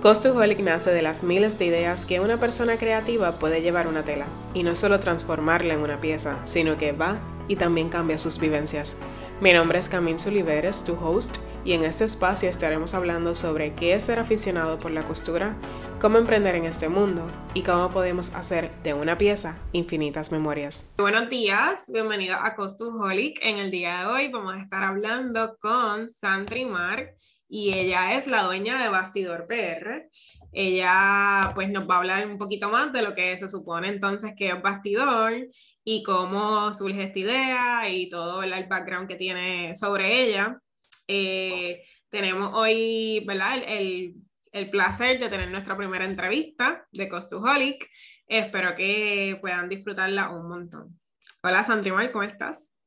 Costuholic nace de las miles de ideas que una persona creativa puede llevar una tela, y no solo transformarla en una pieza, sino que va y también cambia sus vivencias. Mi nombre es Camille Suliveres, tu host, y en este espacio estaremos hablando sobre qué es ser aficionado por la costura, cómo emprender en este mundo y cómo podemos hacer de una pieza infinitas memorias. Buenos días, bienvenido a Costuholic. En el día de hoy vamos a estar hablando con Sandri Mark y ella es la dueña de Bastidor PR. Ella pues nos va a hablar un poquito más de lo que se supone entonces que es Bastidor y cómo surge esta idea y todo el background que tiene sobre ella. Eh, tenemos hoy, ¿verdad? El, el, placer de tener nuestra primera entrevista de Costuholic. Espero que puedan disfrutarla un montón. Hola Sandrimar, ¿cómo estás?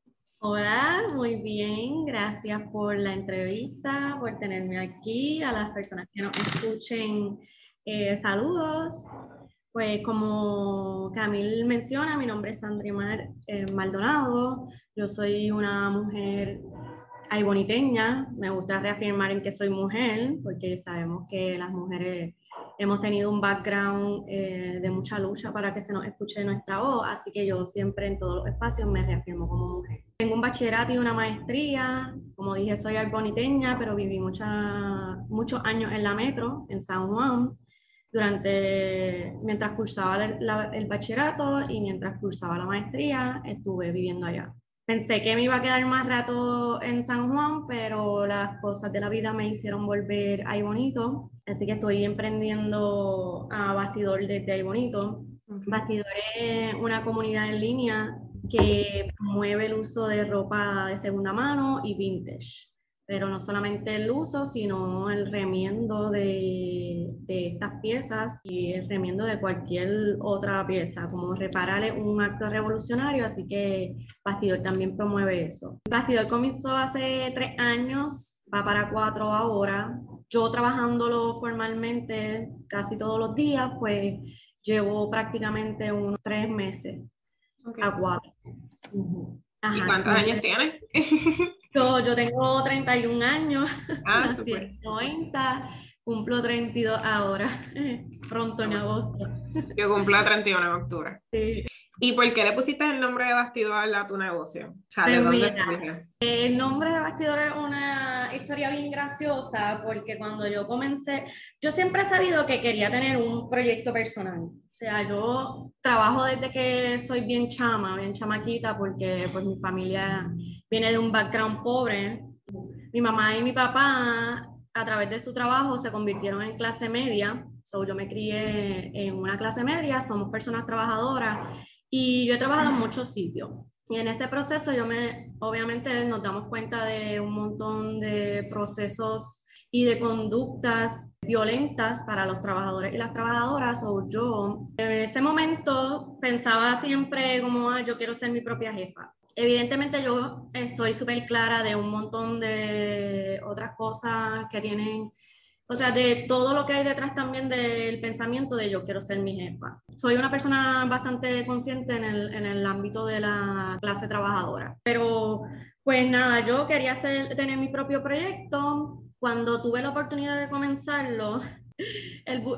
Hola, muy bien. Gracias por la entrevista, por tenerme aquí. A las personas que nos escuchen, eh, saludos. Pues como Camil menciona, mi nombre es Sandrimar eh, Maldonado. Yo soy una mujer boniteña. Me gusta reafirmar en que soy mujer, porque sabemos que las mujeres hemos tenido un background eh, de mucha lucha para que se nos escuche nuestra voz, así que yo siempre en todos los espacios me reafirmo como mujer. Tengo un bachillerato y una maestría, como dije soy alboniteña, pero viví mucha, muchos años en la metro, en San Juan, durante, mientras cursaba el bachillerato y mientras cursaba la maestría, estuve viviendo allá. Pensé que me iba a quedar más rato en San Juan, pero las cosas de la vida me hicieron volver ahí bonito. Así que estoy emprendiendo a Bastidor desde ahí bonito. Bastidor es una comunidad en línea que promueve el uso de ropa de segunda mano y vintage pero no solamente el uso, sino el remiendo de, de, estas piezas y el remiendo de cualquier otra pieza, como reparar un acto revolucionario, así que Bastidor también promueve eso. Bastidor comenzó hace tres años, va para cuatro ahora. Yo trabajándolo formalmente casi todos los días, pues llevo prácticamente unos tres meses a cuatro. ¿Y cuántos años tienes? Yo, yo tengo 31 años, ah, 90, cumplo 32 ahora, pronto en agosto. Yo cumplo 31 en octubre. Sí. ¿Y por qué le pusiste el nombre de bastidor a tu negocio? O sea, ¿de pues dónde El nombre de bastidor es una historia bien graciosa porque cuando yo comencé, yo siempre he sabido que quería tener un proyecto personal. O sea, yo trabajo desde que soy bien chama, bien chamaquita, porque pues mi familia viene de un background pobre. Mi mamá y mi papá, a través de su trabajo, se convirtieron en clase media. So, yo me crié en una clase media, somos personas trabajadoras y yo he trabajado en muchos sitios. Y en ese proceso yo me, obviamente nos damos cuenta de un montón de procesos y de conductas violentas para los trabajadores y las trabajadoras. O yo en ese momento pensaba siempre como, ah, yo quiero ser mi propia jefa evidentemente yo estoy súper clara de un montón de otras cosas que tienen, o sea, de todo lo que hay detrás también del pensamiento de yo quiero ser mi jefa. Soy una persona bastante consciente en el, en el ámbito de la clase trabajadora, pero pues nada, yo quería hacer, tener mi propio proyecto. Cuando tuve la oportunidad de comenzarlo,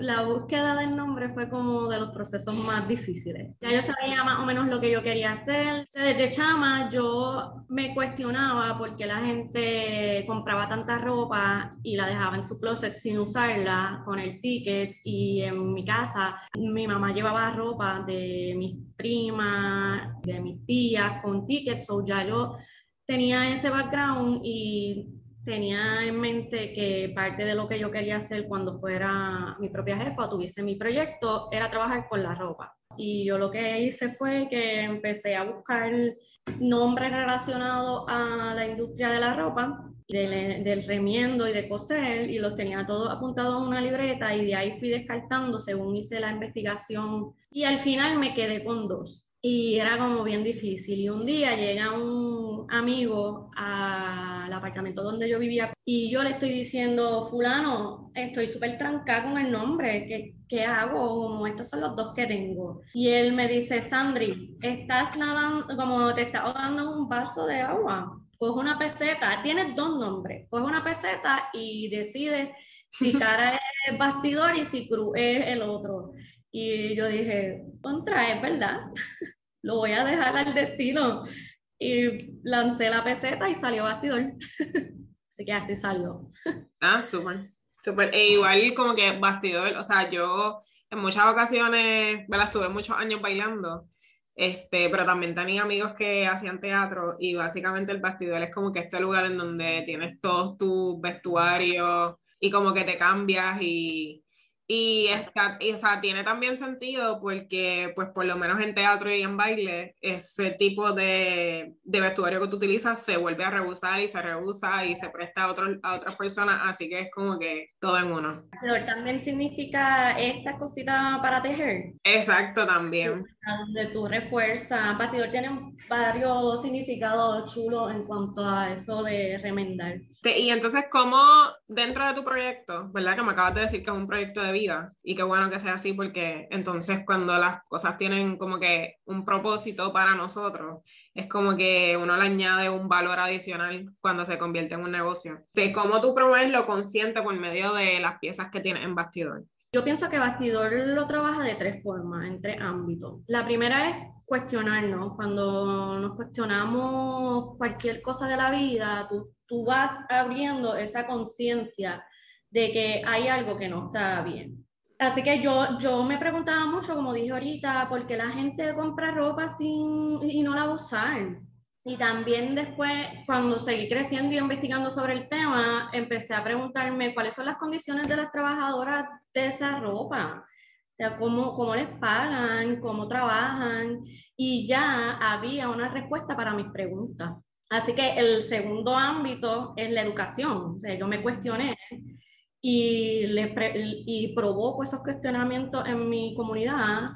la búsqueda del nombre fue como de los procesos más difíciles. Ya yo sabía más o menos lo que yo quería hacer. Desde chama yo me cuestionaba por qué la gente compraba tanta ropa y la dejaba en su closet sin usarla con el ticket y en mi casa mi mamá llevaba ropa de mis primas, de mis tías con tickets, o ya yo tenía ese background y tenía en mente que parte de lo que yo quería hacer cuando fuera mi propia jefa o tuviese mi proyecto era trabajar con la ropa. Y yo lo que hice fue que empecé a buscar nombres relacionados a la industria de la ropa, del, del remiendo y de coser, y los tenía todos apuntados en una libreta y de ahí fui descartando según hice la investigación. Y al final me quedé con dos y era como bien difícil. Y un día llega un amigo al apartamento donde yo vivía y yo le estoy diciendo, fulano, estoy súper trancada con el nombre, ¿Qué, ¿qué, hago? Como estos son los dos que tengo. Y él me dice, Sandri, estás nadando, como te está ahogando un vaso de agua. Coge una peseta, tienes dos nombres, coge una peseta y decides si cara es bastidor y Cicru es el otro. Y yo dije, contra, es verdad, lo voy a dejar al destino. Y lancé la peseta y salió bastidor. Así que así salió. Ah, súper. Súper. E igual como que bastidor, o sea, yo en muchas ocasiones, ¿verdad? Estuve muchos años bailando, este, pero también tenía amigos que hacían teatro y básicamente el bastidor es como que este lugar en donde tienes todos tus vestuarios y como que te cambias y y, está, o sea, tiene también sentido porque, pues, por lo menos en teatro y en baile, ese tipo de, de vestuario que tú utilizas se vuelve a rehusar y se rehúsa y se presta a, otro, a otras personas, así que es como que todo en uno. También significa esta cosita para tejer. Exacto, también. Donde tú refuerzas. Bastidor tiene varios significados chulos en cuanto a eso de remendar. Y entonces, ¿cómo dentro de tu proyecto, verdad que me acabas de decir que es un proyecto de vida y qué bueno que sea así porque entonces cuando las cosas tienen como que un propósito para nosotros, es como que uno le añade un valor adicional cuando se convierte en un negocio. Cómo tú promueves lo consciente por medio de las piezas que tienes en bastidor. Yo pienso que bastidor lo trabaja de tres formas, en tres ámbitos. La primera es cuestionarnos. Cuando nos cuestionamos cualquier cosa de la vida, tú, tú vas abriendo esa conciencia de que hay algo que no está bien. Así que yo, yo me preguntaba mucho, como dije ahorita, por qué la gente compra ropa sin, y no la va a usar. Y también después, cuando seguí creciendo y investigando sobre el tema, empecé a preguntarme cuáles son las condiciones de las trabajadoras de esa ropa. O sea, cómo, cómo les pagan, cómo trabajan. Y ya había una respuesta para mis preguntas. Así que el segundo ámbito es la educación. O sea, yo me cuestioné y, le y provoco esos cuestionamientos en mi comunidad.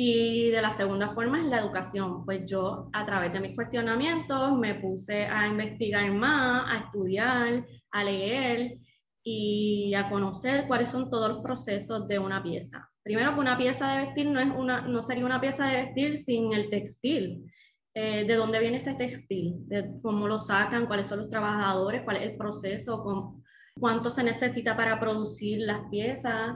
Y de la segunda forma es la educación. Pues yo a través de mis cuestionamientos me puse a investigar más, a estudiar, a leer y a conocer cuáles son todos los procesos de una pieza. Primero que una pieza de vestir no, es una, no sería una pieza de vestir sin el textil. Eh, de dónde viene ese textil, de cómo lo sacan, cuáles son los trabajadores, cuál es el proceso, cuánto se necesita para producir las piezas.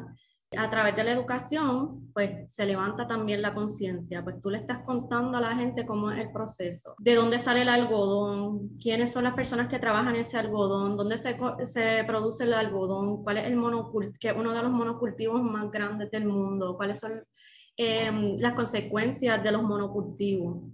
A través de la educación, pues se levanta también la conciencia, pues tú le estás contando a la gente cómo es el proceso, de dónde sale el algodón, quiénes son las personas que trabajan ese algodón, dónde se, produce el algodón, cuál es el que uno de los monocultivos más grandes del mundo, cuáles son em, las consecuencias de los monocultivos.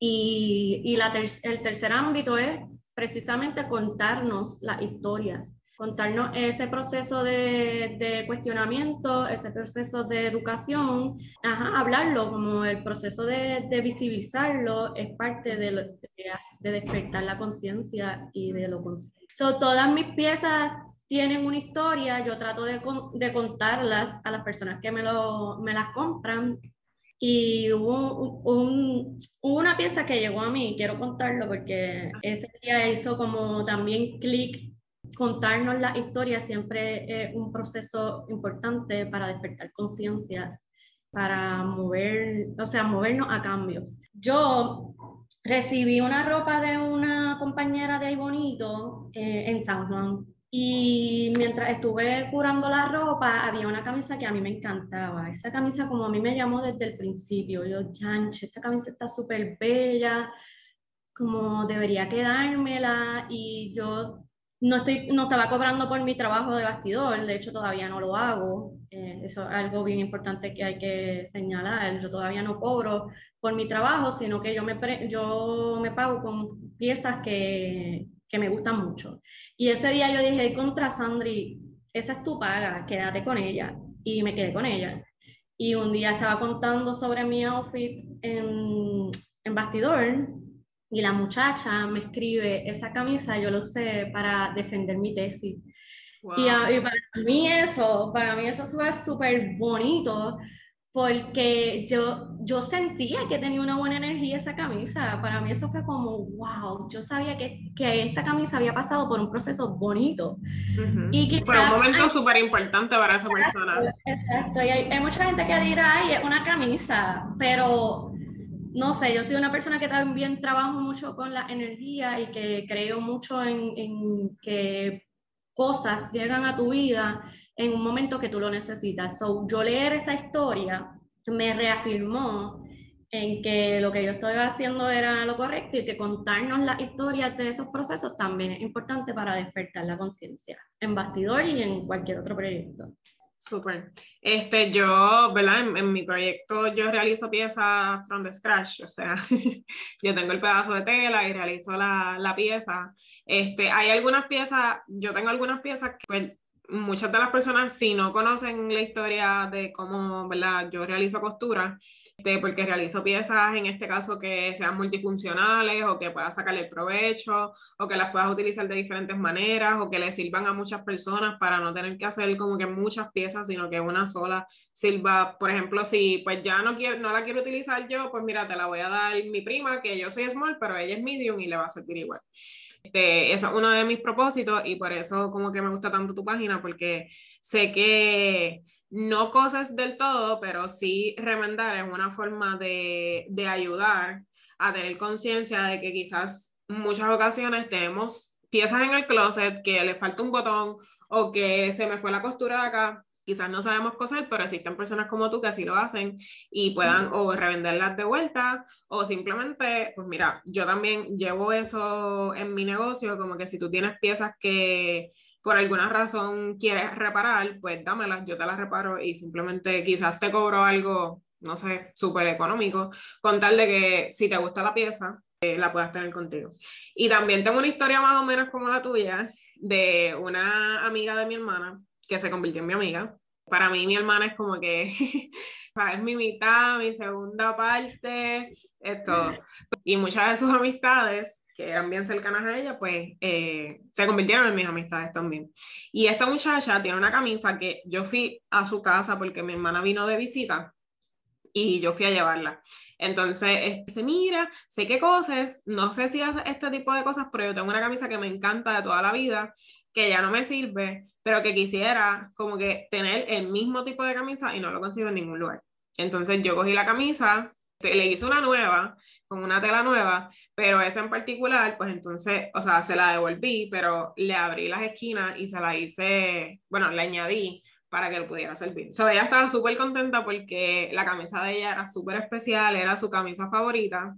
Y, y el tercer ámbito es precisamente contarnos las historias contarnos ese proceso de, de, cuestionamiento, ese proceso de educación, ajá, hablarlo como el proceso de, de visibilizarlo es parte de, de despertar la conciencia y de lo consciente. So, todas mis piezas tienen una historia, yo trato de, de contarlas a las personas que me, lo, me las compran y hubo un, una pieza que llegó a mí, quiero contarlo porque ese día hizo como también clic contarnos la historia siempre es un proceso importante para despertar conciencias, para mover, o sea, movernos a cambios. Yo recibí una ropa de una compañera de ahí bonito eh, en San Juan y mientras estuve curando la ropa, había una camisa que a mí me encantaba. Esa camisa como a mí me llamó desde el principio. Yo, chanche, esta camisa está súper bella, como debería quedármela. Y yo no, estoy, no estaba cobrando por mi trabajo de bastidor, de hecho todavía no lo hago. Eh, eso es algo bien importante que hay que señalar. Yo todavía no cobro por mi trabajo, sino que yo me, yo me pago con piezas que, que me gustan mucho. Y ese día yo dije contra Sandri, esa es tu paga, quédate con ella. Y me quedé con ella. Y un día estaba contando sobre mi outfit en, en bastidor y la muchacha me escribe, esa camisa yo lo sé para defender mi tesis. Y, para mí eso, para mí eso fue súper bonito porque yo, yo sentía que tenía una buena energía esa camisa. Para mí eso fue como, wow, yo sabía que, que esta camisa había pasado por un proceso bonito. Y que fue un momento súper importante para esa persona. Exacto, y hay, hay, mucha gente que dirá, ay, es una camisa, pero no sé, yo soy una persona que también trabajo mucho con la energía y que creo mucho en, que cosas llegan a tu vida en un momento que tú lo necesitas. So, yo leer esa historia me reafirmó en que lo que yo estoy haciendo era lo correcto y que contarnos las historias de esos procesos también es importante para despertar la conciencia en bastidor y en cualquier otro proyecto. Súper. Este, yo, ¿verdad? En, mi proyecto yo realizo piezas from the scratch, o sea, yo tengo el pedazo de tela y realizo la, la, pieza. Este, hay algunas piezas, yo tengo algunas piezas que pues, muchas de las personas, si no conocen la historia de cómo, ¿verdad? Yo realizo costura, este, porque realizo piezas, en este caso, que sean multifuncionales o que puedas sacarle provecho o que las puedas utilizar de diferentes maneras o que le sirvan a muchas personas para no tener que hacer como que muchas piezas, sino que una sola sirva. Por ejemplo, si pues ya no, quiero, no la quiero utilizar yo, pues mira, te la voy a dar mi prima, que yo soy small, pero ella es medium y le va a servir igual. Este, es uno de mis propósitos y por eso como que me gusta tanto tu página, porque sé que no cosas del todo, pero sí remendar es una forma de, de ayudar a tener conciencia de que quizás muchas ocasiones tenemos piezas en el closet que le falta un botón o que se me fue la costura de acá quizás no sabemos coser, pero existen personas como tú que así lo hacen y puedan o revenderlas de vuelta o simplemente, pues mira, yo también llevo eso en mi negocio, como que si tú tienes piezas que por alguna razón quieres reparar, pues dámelas, yo te las reparo y simplemente quizás te cobro algo, no sé, súper económico, con tal de que si te gusta la pieza, eh, la puedas tener contigo. Y también tengo una historia más o menos como la tuya de una amiga de mi hermana que se convirtió en mi amiga. Para mí mi hermana es como que, es mi mitad, mi segunda parte, es todo. Y muchas de sus amistades, que eran bien cercanas a ella, pues eh, se convirtieron en mis amistades también. Y esta muchacha tiene una camisa que yo fui a su casa porque mi hermana vino de visita y yo fui a llevarla. Entonces, dice, mira, sé qué cosas, no sé si hace este tipo de cosas, pero yo tengo una camisa que me encanta de toda la vida, que ya no me sirve, pero que quisiera como que tener el mismo tipo de camisa y no lo consigo en ningún lugar. Entonces yo cogí la camisa, le hice una nueva, con una tela nueva, pero esa en particular, pues entonces, o sea, se la devolví, pero le abrí las esquinas y se la hice, bueno, le añadí para que lo pudiera servir. O sea, ella estaba súper contenta porque la camisa de ella era súper especial, era su camisa favorita.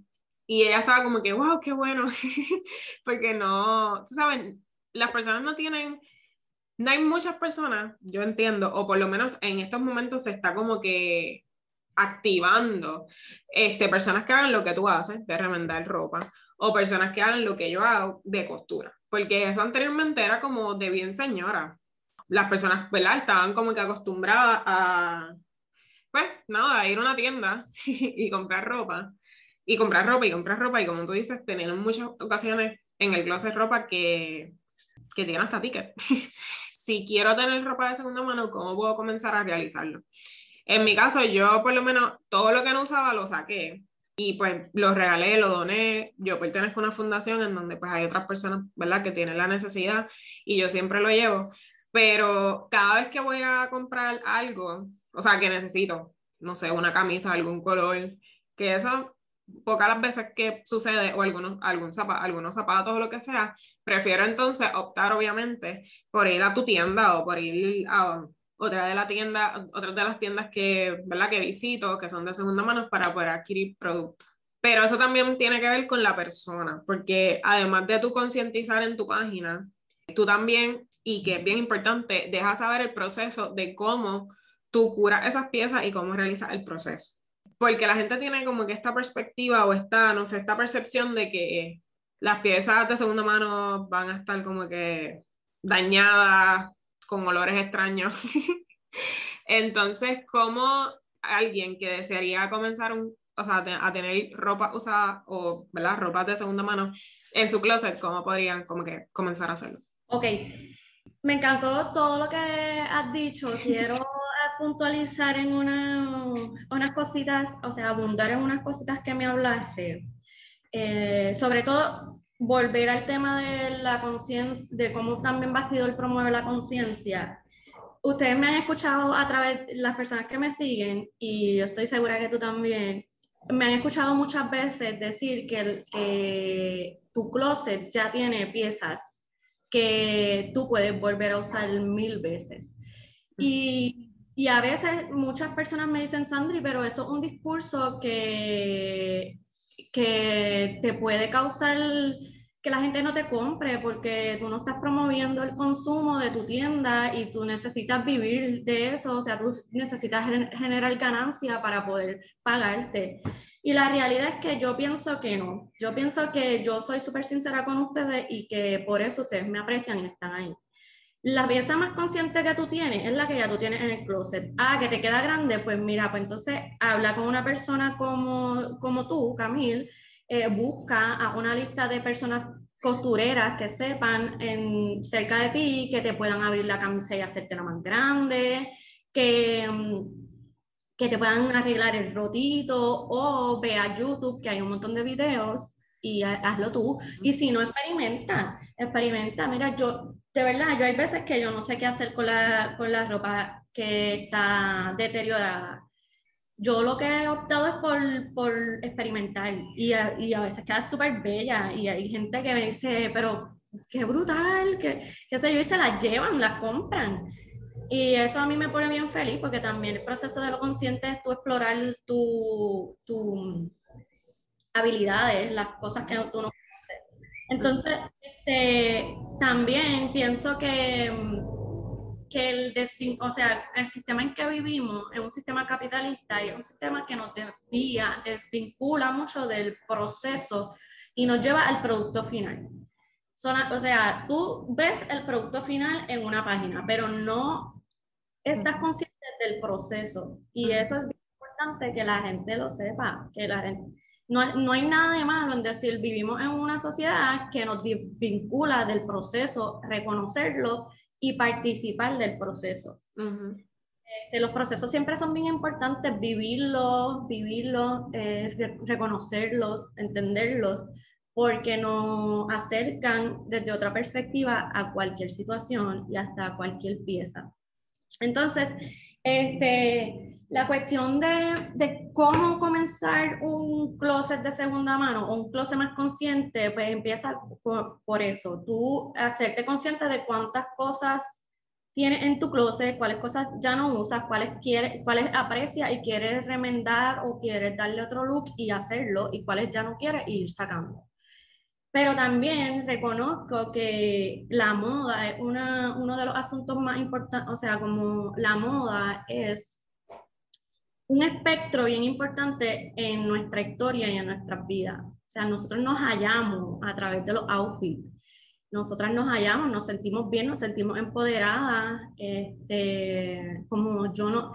Y ella estaba como que, wow, qué bueno, porque no, tú sabes, las personas no tienen, no hay muchas personas, yo entiendo, o por lo menos en estos momentos se está como que activando este, personas que hagan lo que tú haces, de remendar ropa, o personas que hagan lo que yo hago de costura, porque eso anteriormente era como de bien señora. Las personas, ¿verdad? Estaban como que acostumbradas a, pues, nada, a ir a una tienda y comprar ropa, y comprar ropa y comprar ropa, y como tú dices, tener en muchas ocasiones en el closet ropa que que tiene hasta ticket. si quiero tener ropa de segunda mano, ¿cómo puedo comenzar a realizarlo? En mi caso, yo por lo menos todo lo que no usaba lo saqué y pues lo regalé, lo doné. Yo pertenezco a una fundación en donde pues hay otras personas, ¿verdad?, que tienen la necesidad y yo siempre lo llevo. Pero cada vez que voy a comprar algo, o sea, que necesito, no sé, una camisa, algún color, que eso pocas las veces que sucede, o algunos, algún algunos zapatos o lo que sea, prefiero entonces optar obviamente por ir a tu tienda o por ir a otra de, la tienda, otra de las tiendas que, ¿verdad? que visito, que son de segunda mano, para poder adquirir productos. Pero eso también tiene que ver con la persona, porque además de tú concientizar en tu página, tú también, y que es bien importante, dejas saber el proceso de cómo tú curas esas piezas y cómo realizas el proceso porque la gente tiene como que esta perspectiva o esta, no sé, esta percepción de que las piezas de segunda mano van a estar como que dañadas, con olores extraños. Entonces, ¿cómo alguien que desearía comenzar un, o sea, a tener ropa usada o, ¿verdad? Ropa de segunda mano en su closet, ¿cómo podrían como que comenzar a hacerlo? Ok, me encantó todo lo que has dicho. Quiero puntualizar en una, unas cositas, o sea, abundar en unas cositas que me hablaste. Eh, sobre todo, volver al tema de la conciencia, de cómo también Bastidor promueve la conciencia. Ustedes me han escuchado a través de las personas que me siguen, y yo estoy segura que tú también, me han escuchado muchas veces decir que, que tu closet ya tiene piezas que tú puedes volver a usar mil veces. Y, y a veces muchas personas me dicen, Sandri, pero eso es un discurso que, que te puede causar que la gente no te compre porque tú no estás promoviendo el consumo de tu tienda y tú necesitas vivir de eso, o sea, tú necesitas generar ganancia para poder pagarte. Y la realidad es que yo pienso que no. Yo pienso que yo soy súper sincera con ustedes y que por eso ustedes me aprecian y están ahí. La pieza más consciente que tú tienes es la que ya tú tienes en el closet. Ah, que te queda grande, pues mira, pues entonces habla con una persona como, como tú, Camil, eh, busca a una lista de personas costureras que sepan en, cerca de ti, que te puedan abrir la camisa y hacerte la más grande, que, mm, que te puedan arreglar el rotito o ve a YouTube que hay un montón de videos y hazlo tú. Y si no, experimenta, experimenta. Mira, yo, de verdad, yo hay veces que yo no sé qué hacer con la, con la ropa que está deteriorada yo lo que he optado es por, por experimentar y a, y a, veces queda súper bella y hay gente que me dice, pero qué brutal, que, qué sé yo, y se las llevan, las compran. Y eso a mí me pone bien feliz porque también el proceso de lo consciente es tú explorar tus tu habilidades, las cosas que tú no. Entonces, este, también pienso que que el, o sea, el sistema en que vivimos es un sistema capitalista y es un sistema que nos desvía, desvincula mucho del proceso y nos lleva al producto final. o sea, tú ves el producto final en una página, pero no estás consciente del proceso. Y eso es importante que la gente lo sepa, que la no, no, hay nada de malo en decir vivimos en una sociedad que nos desvincula del proceso, reconocerlo y participar del proceso. Este, los procesos siempre son bien importantes, vivirlos, vivirlos, eh, reconocerlos, entenderlos, porque nos acercan desde otra perspectiva a cualquier situación y hasta cualquier pieza. Entonces, este, la cuestión de, de, cómo comenzar un closet de segunda mano o un closet más consciente, pues empieza por, por, eso, tú hacerte consciente de cuántas cosas tienes en tu closet, cuáles cosas ya no usas, cuáles, quieres, cuáles aprecias y quieres remendar o quieres darle otro look y hacerlo y cuáles ya no quieres ir sacando. Pero también reconozco que la moda es una, uno de los asuntos más importantes, o sea, como la moda es un espectro bien importante en nuestra historia y en nuestras vidas. O sea, nosotros nos hallamos a través de los outfits. Nosotras nos hallamos, nos sentimos bien, nos sentimos empoderadas. Este, como yo no,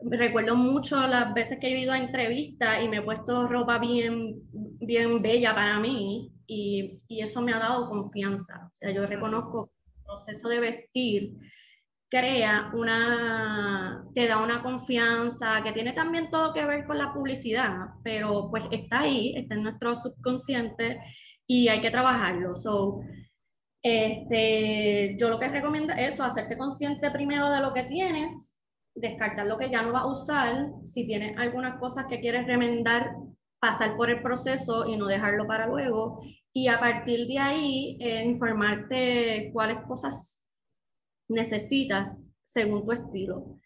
recuerdo mucho las veces que he ido a entrevistas y me he puesto ropa bien, bien bella para mí y, y, eso me ha dado confianza. O sea, yo reconozco que el proceso de vestir crea una, te da una confianza que tiene también todo que ver con la publicidad, pero pues está ahí, está en nuestro subconsciente y hay que trabajarlo. So, este, yo lo que recomiendo es eso, hacerte consciente primero de lo que tienes, descartar lo que ya no vas a usar, si tienes algunas cosas que quieres remendar, pasar por el proceso y no dejarlo para luego, y a partir de ahí eh, informarte cuáles cosas necesitas según tu estilo.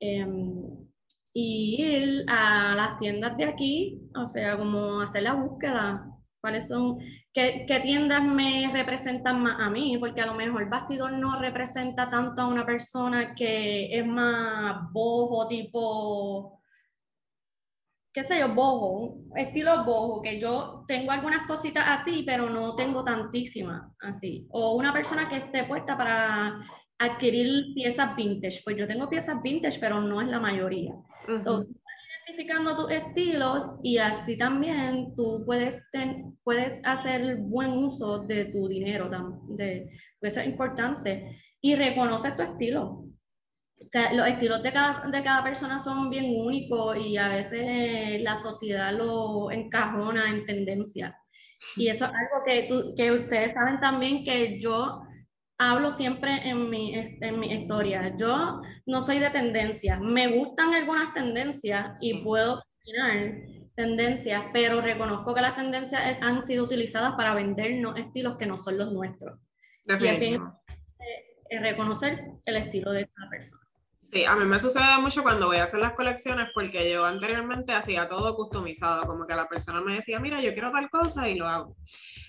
Em, y ir a las tiendas de aquí, o sea, como hacer la búsqueda, cuáles son, qué, qué, tiendas me representan más a mí, porque a lo mejor el bastidor no representa tanto a una persona que es más bojo, tipo qué sé yo, bojo, estilo bojo, que yo tengo algunas cositas así, pero no tengo tantísimas así. O una persona que esté puesta para adquirir piezas vintage, pues yo tengo piezas vintage, pero no es la mayoría. Uh identificando tus estilos y así también tú puedes, puedes hacer buen uso de tu dinero, de, eso es importante. Y reconoce tu estilo los estilos de cada, de cada persona son bien únicos y a veces la sociedad lo encajona en tendencia. Y eso es algo que, que ustedes saben también que yo hablo siempre en mi, en mi historia. Yo no soy de tendencia. Me gustan algunas tendencias y puedo opinar tendencias, pero reconozco que las tendencias han sido utilizadas para vendernos estilos que no son los nuestros. Y reconocer el estilo de cada persona. Sí, a mí me sucede mucho cuando voy a hacer las colecciones porque yo anteriormente hacía todo customizado, como que la persona me decía, mira, yo quiero tal cosa y lo hago.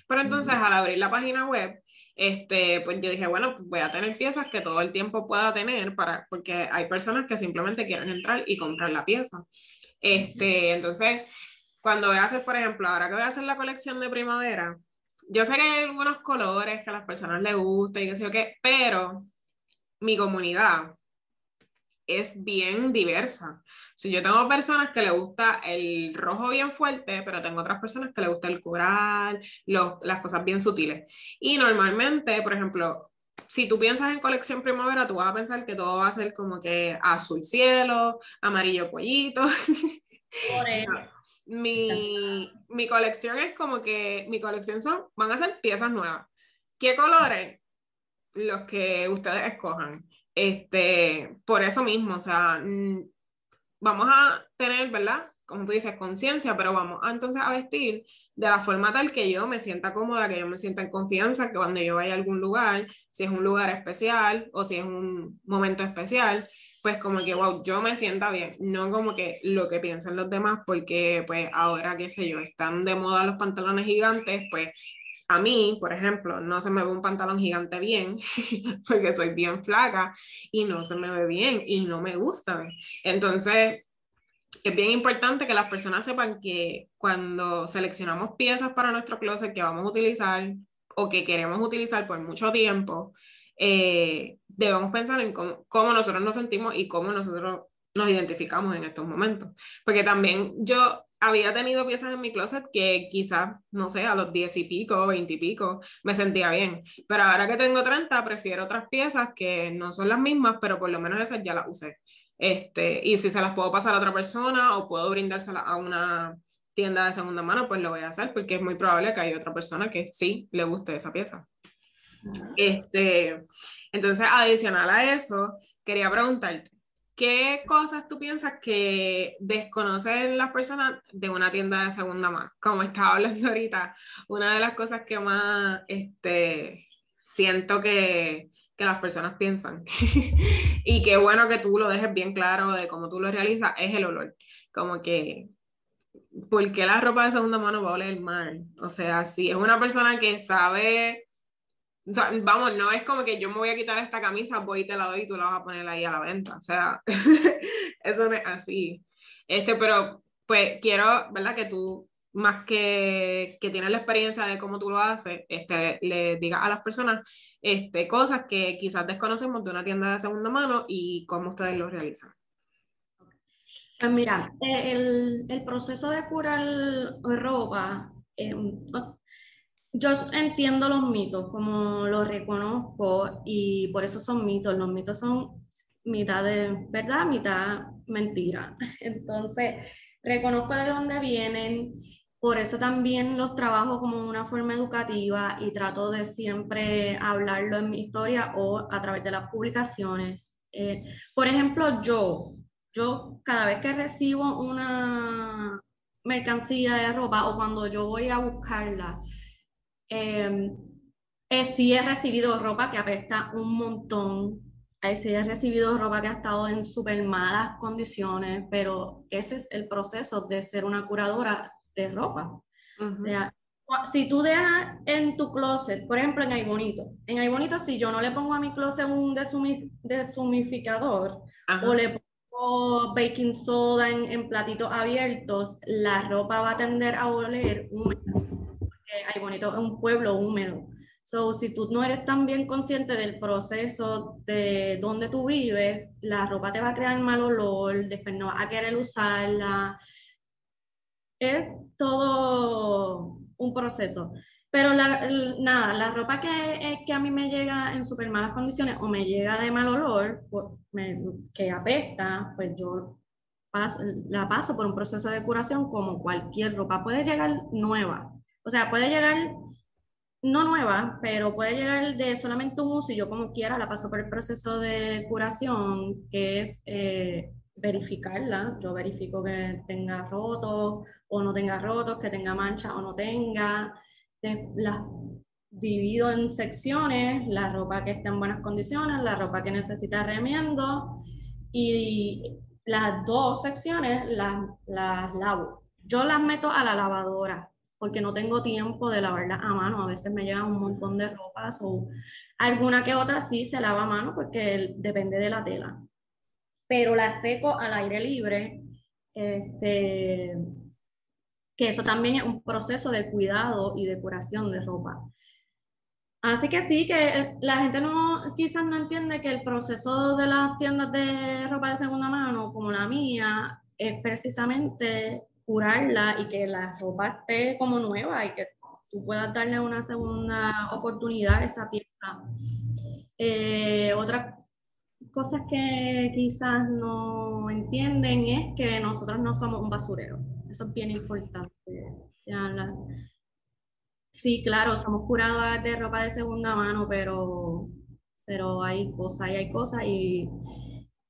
Pero entonces al abrir la página web, este, pues yo dije, bueno, voy a tener piezas que todo el tiempo pueda tener, para, porque hay personas que simplemente quieren entrar y comprar la pieza. Este, entonces, cuando voy a hacer, por ejemplo, ahora que voy a hacer la colección de primavera, yo sé que hay algunos colores que a las personas les gusta y qué sé yo qué, pero mi comunidad es bien diversa. Si yo tengo personas que le gusta el rojo bien fuerte, pero tengo otras personas que le gusta el coral, las cosas bien sutiles. Y normalmente, por ejemplo, si tú piensas en colección primavera, tú vas a pensar que todo va a ser como que azul cielo, amarillo pollito. mi, mi colección es como que mi colección son, van a ser piezas nuevas. ¿Qué colores? Los que ustedes escojan. Este, por eso mismo, o sea, mm, vamos a tener, ¿verdad? Como tú dices, conciencia, pero vamos entonces a vestir de la forma tal que yo me sienta cómoda, que yo me sienta en confianza, que cuando yo vaya a algún lugar, si es un lugar especial o si es un momento especial, pues como que, wow, yo me sienta bien, no como que lo que piensan los demás, porque pues ahora, qué sé yo, están de moda los pantalones gigantes, pues a mí, por ejemplo, no se me ve un pantalón gigante bien, porque soy bien flaca y no se me ve bien y no me gustan. Entonces, es bien importante que las personas sepan que cuando seleccionamos piezas para nuestro closet que vamos a utilizar o que queremos utilizar por mucho tiempo, eh, debemos pensar en cómo, cómo, nosotros nos sentimos y cómo nosotros nos identificamos en estos momentos. Porque también yo había tenido piezas en mi closet que quizás, no sé, a los 10 y pico, 20 y pico, me sentía bien. Pero ahora que tengo 30, prefiero otras piezas que no son las mismas, pero por lo menos esas ya las usé. Este, y si se las puedo pasar a otra persona o puedo brindárselas a una tienda de segunda mano, pues lo voy a hacer porque es muy probable que haya otra persona que sí le guste esa pieza. Este, entonces, adicional a eso, quería preguntarte, ¿Qué cosas tú piensas que desconocen las personas de una tienda de segunda mano? Como estaba hablando ahorita, una de las cosas que más este, siento que, que las personas piensan y qué bueno que tú lo dejes bien claro de cómo tú lo realizas es el olor. Como que, ¿por qué la ropa de segunda mano va a oler mal? O sea, si es una persona que sabe vamos, no es como que yo me voy a quitar esta camisa, voy y te la doy y tú la vas a poner ahí a la venta. O sea, eso no es así. Este, pero pues quiero, ¿verdad? Que tú, más que, que tienes la experiencia de cómo tú lo haces, este, le digas a las personas este, cosas que quizás desconocemos de una tienda de segunda mano y cómo ustedes lo realizan. Pues mira, el, el proceso de curar ropa, eh, yo entiendo los mitos, como los reconozco y por eso son mitos. Los mitos son mitad de verdad, mitad mentira. Entonces, reconozco de dónde vienen, por eso también los trabajo como una forma educativa y trato de siempre hablarlo en mi historia o a través de las publicaciones. Eh, por ejemplo, yo, yo cada vez que recibo una mercancía de ropa o cuando yo voy a buscarla, eh, sí he recibido ropa que apesta un montón. Eh, sí he recibido ropa que ha estado en súper malas condiciones, pero ese es el proceso de ser una curadora de ropa. O sea, si tú dejas en tu closet, por ejemplo en Aibonito, en Aibonito si yo no le pongo a mi closet un deshumificador o le pongo baking soda en, en platitos abiertos, la ropa va a tender a oler húmeda hay bonito, es un pueblo húmedo. So, si tú no eres tan bien consciente del proceso de donde tú vives, la ropa te va a crear mal olor, después no vas a querer usarla. Es todo un proceso. Pero la, nada, la ropa que, que a mí me llega en súper malas condiciones o me llega de mal olor, pues, que apesta, pues yo la paso por un proceso de curación como cualquier ropa. Puede llegar nueva, o sea, puede llegar, no nueva, pero puede llegar de solamente un uso y yo como quiera la paso por el proceso de curación, que es eh, verificarla. Yo verifico que tenga rotos o no tenga rotos, que tenga mancha o no tenga. De, divido en secciones la ropa que está en buenas condiciones, la ropa que necesita remiendo y las dos secciones las, las lavo. Yo las meto a la lavadora porque no tengo tiempo de lavarlas a mano. A veces me llegan un montón de ropas o alguna que otra sí se lava a mano porque depende de la tela. Pero la seco al aire libre, este, que eso también es un proceso de cuidado y de curación de ropa. Así que sí, que la gente no, quizás no entiende que el proceso de las tiendas de ropa de segunda mano, como la mía, es precisamente curarla y que la ropa esté como nueva y que tú puedas darle una segunda oportunidad a esa pieza. Eh, otras cosas que quizás no entienden es que nosotros no somos un basurero. Eso es bien importante. sí, claro, somos curadas de ropa de segunda mano, pero, pero hay cosas y hay cosas y,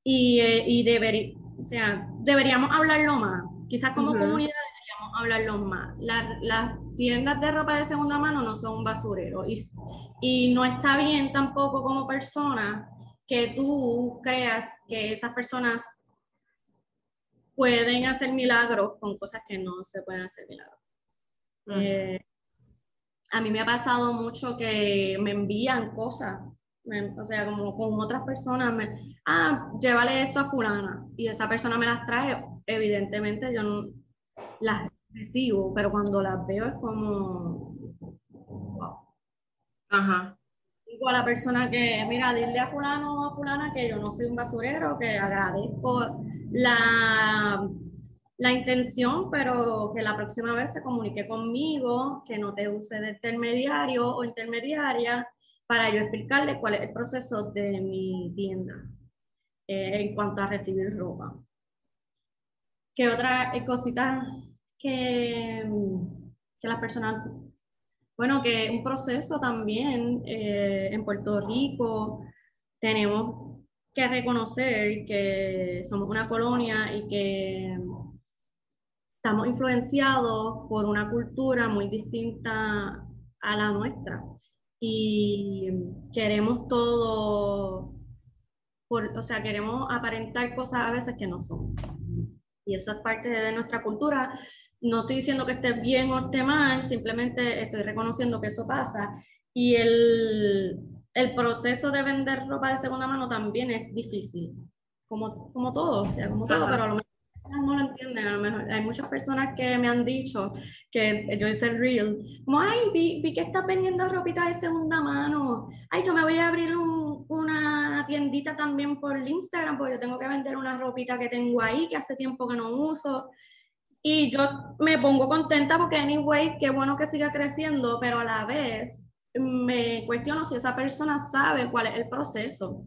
y, eh, y o sea, deberíamos hablarlo más Quizás como comunidad deberíamos hablarlo más. las tiendas de ropa de segunda mano no son un basurero y, y no está bien tampoco como persona que tú creas que esas personas pueden hacer milagros con cosas que no se pueden hacer milagros. Eh, a mí me ha pasado mucho que me envían cosas, o sea, como con otras personas, me, ah, llévale esto a fulana, y esa persona me las trae, evidentemente yo no las recibo, pero cuando las veo es como, wow. Ajá. Digo a la persona que, mira, dile a fulano o a fulana que yo no soy un basurero, que agradezco la, la intención, pero que la próxima vez se comunique conmigo, que no te use de intermediario o intermediaria para yo explicarle cuál es el proceso de mi tienda eh, en cuanto a recibir ropa. ¿Qué otra eh, cosita que, que las personas, bueno, que un proceso también eh, en Puerto Rico tenemos que reconocer que somos una colonia y que estamos influenciados por una cultura muy distinta a la nuestra y queremos todo, o sea, queremos aparentar cosas a veces que no son y eso es parte de nuestra cultura. No estoy diciendo que esté bien o esté mal, simplemente estoy reconociendo que eso pasa. Y el, el proceso de vender ropa de segunda mano también es difícil, como, como todo, o sea, como todo, pero a lo mejor no lo entienden, a lo mejor. Hay muchas personas que me han dicho que yo hice el reel, como, ay, vi, vi que estás vendiendo ropita de segunda mano, ay, yo me voy a abrir un, una tiendita también por Instagram, porque yo tengo que vender una ropita que tengo ahí, que hace tiempo que no uso, y yo me pongo contenta porque, anyway, qué bueno que siga creciendo, pero a la vez me cuestiono si esa persona sabe cuál es el proceso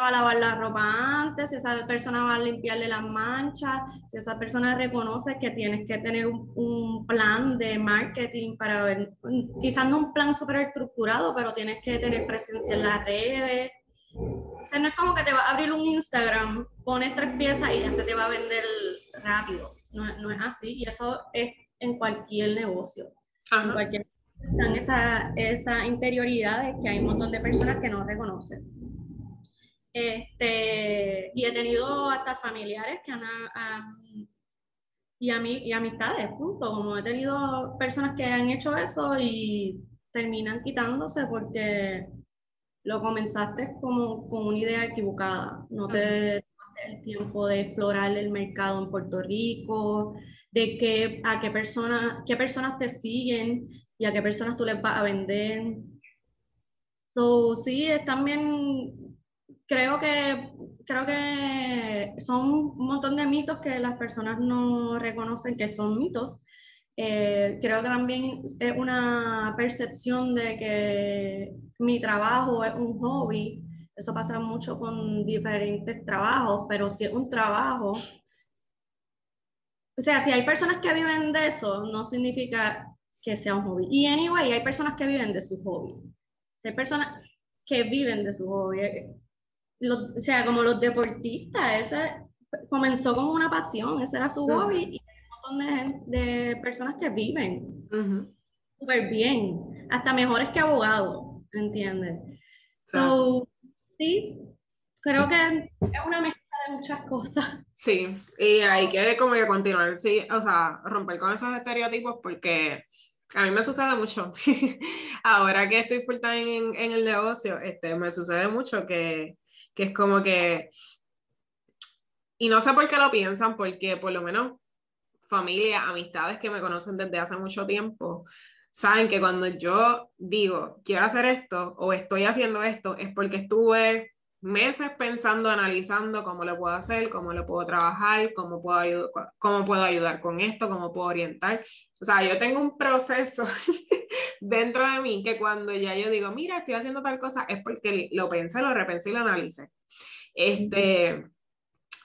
va a lavar la ropa antes, si esa persona va a limpiarle las manchas, si esa persona reconoce que tienes que tener un, plan de marketing para ver, quizás no un plan súper estructurado, pero tienes que tener presencia en las redes. O sea, no es como que te va a abrir un Instagram, pones tres piezas y ya se te va a vender rápido. No, no es así. Y eso es en cualquier negocio. En cualquier están esa, esa interioridad de que hay un montón de personas que no reconocen. Este, y he tenido hasta familiares que han, y, a mí, y amistades, punto. Como he tenido personas que han hecho eso y terminan quitándose porque lo comenzaste como con una idea equivocada. No te tomaste el tiempo de explorar el mercado en Puerto Rico, de qué, a qué, persona, qué personas te siguen y a qué personas tú les vas a vender. So, sí, es también creo que, creo que son un montón de mitos que las personas no reconocen que son mitos. Eh, creo que también es una percepción de que mi trabajo es un hobby. Eso pasa mucho con diferentes trabajos, pero si es un trabajo, o sea, si hay personas que viven de eso, no significa que sea un hobby. Y anyway, hay personas que viven de su hobby. Hay personas que viven de su hobby o sea, como los deportistas, ese comenzó como una pasión, ese era su hobby y hay un montón de, de personas que viven. súper bien, hasta mejores que abogados, ¿entiendes? So, sí, creo que es una mezcla de muchas cosas. Sí, y hay que como que continuar, sí, o sea, romper con esos estereotipos porque a mí me sucede mucho. Ahora que estoy full time en, en, el negocio, este, me sucede mucho que, que es como que, y no sé por qué lo piensan, porque por lo menos familia, amistades que me conocen desde hace mucho tiempo, saben que cuando yo digo, quiero hacer esto o estoy haciendo esto, es porque estuve meses pensando, analizando cómo lo puedo hacer, cómo lo puedo trabajar, cómo puedo, cómo puedo ayudar con esto, cómo puedo orientar. O sea, yo tengo un proceso dentro de mí que cuando ya yo digo, mira, estoy haciendo tal cosa, es porque lo pensé, lo repensé y lo analicé. Este,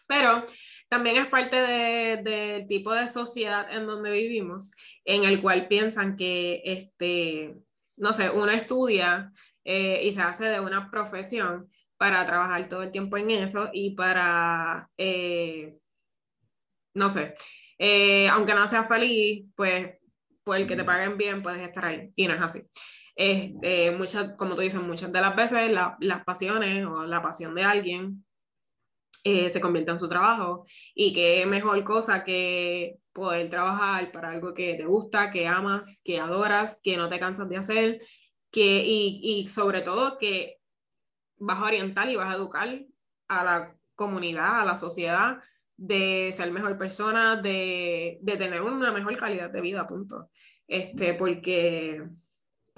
pero también es parte del de, tipo de sociedad en donde vivimos, en el cual piensan que, este, no sé, uno estudia eh, y se hace de una profesión para trabajar todo el tiempo en eso y para, eh, no sé, eh, aunque no sea feliz, pues por el que te paguen bien puedes estar ahí. Y no es así. Este, muchas, como tú dices, muchas de las veces las pasiones o la pasión de alguien eh, se convierte en su trabajo y qué mejor cosa que poder trabajar para algo que te gusta, que amas, que adoras, que no te cansas de hacer, que, y, y sobre todo que vas a orientar y vas a educar a la comunidad, a la sociedad, de ser mejor persona, de, de tener una mejor calidad de vida, punto. Este, porque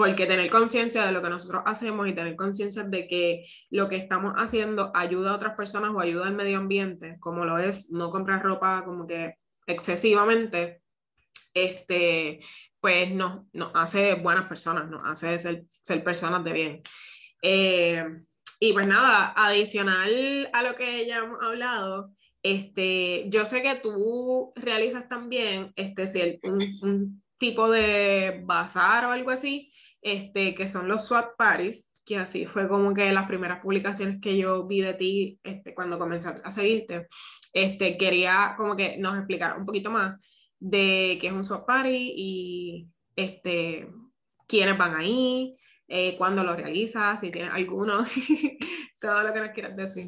porque tener conciencia de lo que nosotros hacemos y tener conciencia de que lo que estamos haciendo ayuda a otras personas o ayuda al medio ambiente, como lo es no comprar ropa como que excesivamente, este, pues nos, nos hace buenas personas, nos hace ser, ser personas de bien. Eh, y pues nada, adicional a lo que ya hemos hablado, este, yo sé que tú realizas también este, si un, un tipo de bazar o algo así, este, que son los SWAT Parties, que así fue como que las primeras publicaciones que yo vi de ti este, cuando comencé a seguirte. Este, quería como que nos explicar un poquito más de qué es un SWAT Party y este, quiénes van ahí, eh, cuándo lo realizas, si tienes alguno, todo lo que nos quieras decir.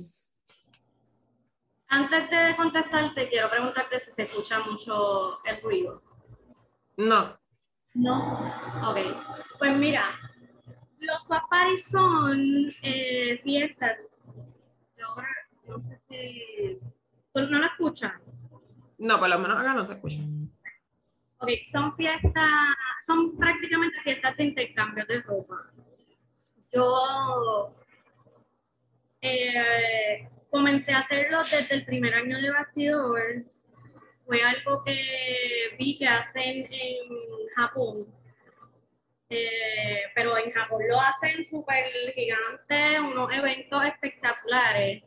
Antes de contestarte, quiero preguntarte si se escucha mucho el ruido. No. No, ok. Pues mira, los safaris son eh, fiestas. Yo no sé si. Pues, ¿No la escuchan? No, por lo menos acá no se escucha. Ok, son fiestas, son prácticamente fiestas de intercambio de ropa. Yo eh, comencé a hacerlo desde el primer año de bastidor fue algo que vi que hacen en Japón. Eh, pero en Japón lo hacen súper gigante, unos eventos espectaculares.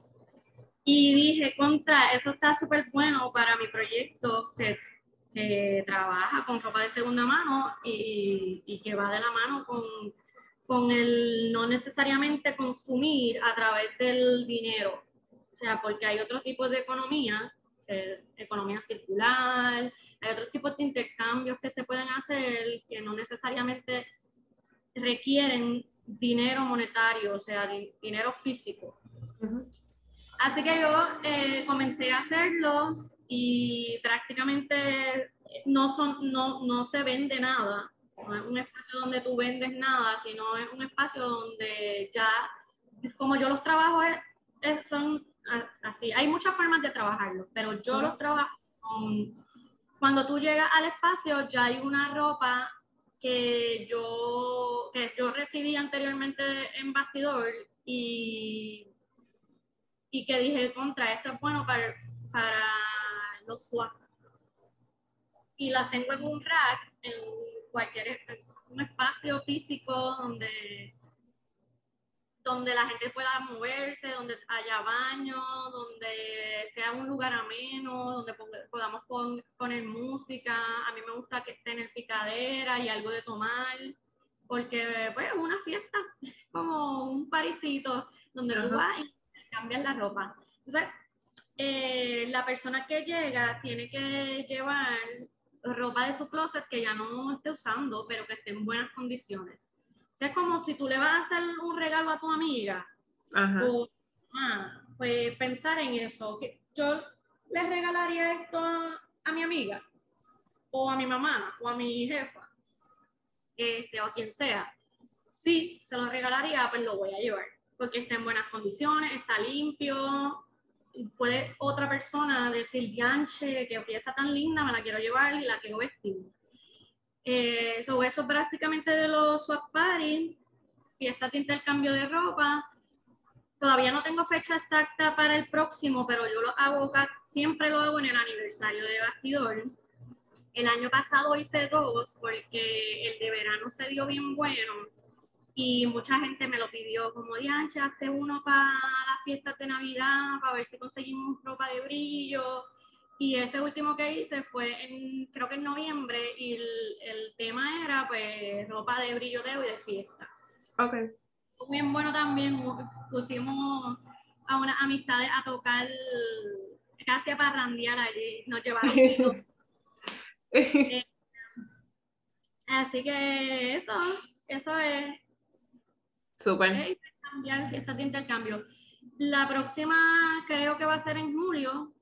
Y dije, contra, eso está súper bueno para mi proyecto que, que, trabaja con ropa de segunda mano y, y que va de la mano con, con el no necesariamente consumir a través del dinero. O sea, porque hay otro tipo de economía eh, economía circular, hay otros tipos de intercambios que se pueden hacer que no necesariamente requieren dinero monetario, o sea, dinero físico. Así que yo eh, comencé a hacerlos y prácticamente no, son, no, no se vende nada. No es un espacio donde tú vendes nada, sino es un espacio donde ya, como yo los trabajo, son así. Hay muchas formas de trabajarlo, pero yo lo trabajo cuando tú llegas al espacio ya hay una ropa que yo, que yo recibí anteriormente en bastidor y, y que dije, contra, esto es bueno para, para los swap. Y las tengo en un rack, en cualquier un espacio físico donde donde la gente pueda moverse, donde haya baño, donde sea un lugar ameno, donde podamos poner música. A mí me gusta que esté en el picadera y algo de tomar, porque pues, es una fiesta, como un parisito, donde tú vas y cambias la ropa. Entonces, eh, la persona que llega tiene que llevar ropa de su closet que ya no esté usando, pero que esté en buenas condiciones. O sea, es como si tú le vas a hacer un regalo a tu amiga, o, ah, pues pensar en eso, que yo le regalaría esto a, mi amiga, o a mi mamá, o a mi jefa, este, o a quien sea. Si se lo regalaría, pues lo voy a llevar, porque está en buenas condiciones, está limpio, puede otra persona decir, Bianche, que pieza tan linda, me la quiero llevar y la quiero vestir. Eh, eso es básicamente de los swap party, fiesta de intercambio de ropa. Todavía no tengo fecha exacta para el próximo, pero yo lo hago, siempre lo hago en el aniversario de Bastidor. El año pasado hice dos porque el de verano se dio bien bueno y mucha gente me lo pidió como, Dianche, hazte uno para las fiestas de Navidad, para ver si conseguimos ropa de brillo. Y ese último que hice fue en, creo que en noviembre, y el, tema era pues ropa de brillo de y de fiesta. Ok. Fue bien bueno también, pusimos a unas amistades a tocar casi a parrandear allí, nos llevaron. Eh, así que eso, eso es Súper. Fiestas de intercambio. La próxima creo que va a ser en julio.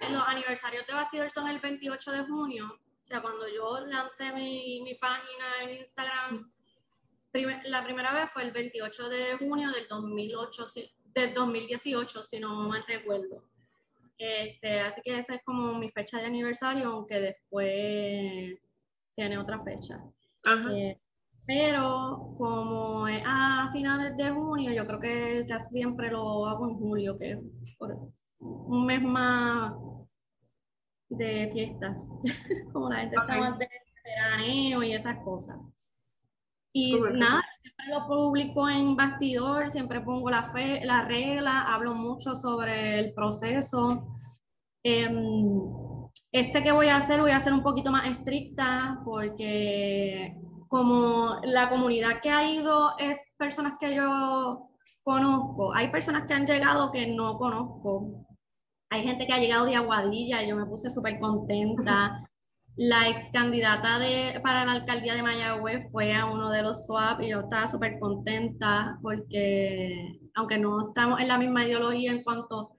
Los aniversarios de Bastidor son el 28 de junio. O sea, cuando yo lancé mi, mi página en Instagram, la primera vez fue el 28 de junio del, 2008, del 2018, si no me recuerdo. Este, así que esa es como mi fecha de aniversario, aunque después tiene otra fecha. Ajá. Eh, pero como es a finales de junio, yo creo que casi siempre lo hago en julio, que es un mes más de fiestas, como la gente está más de veraneo y esas cosas. Y nada, siempre lo publico en bastidor, siempre pongo la, fe, la regla, hablo mucho sobre el proceso. Em, este que voy a hacer, voy a hacer un poquito más estricta porque como la comunidad que ha ido es personas que yo conozco, hay personas que han llegado que no conozco, hay gente que ha llegado de Aguadilla y yo me puse súper contenta. La ex candidata de, para la alcaldía de Mayagüez fue a uno de los SWAP y yo estaba súper contenta porque, aunque no estamos en la misma ideología en cuanto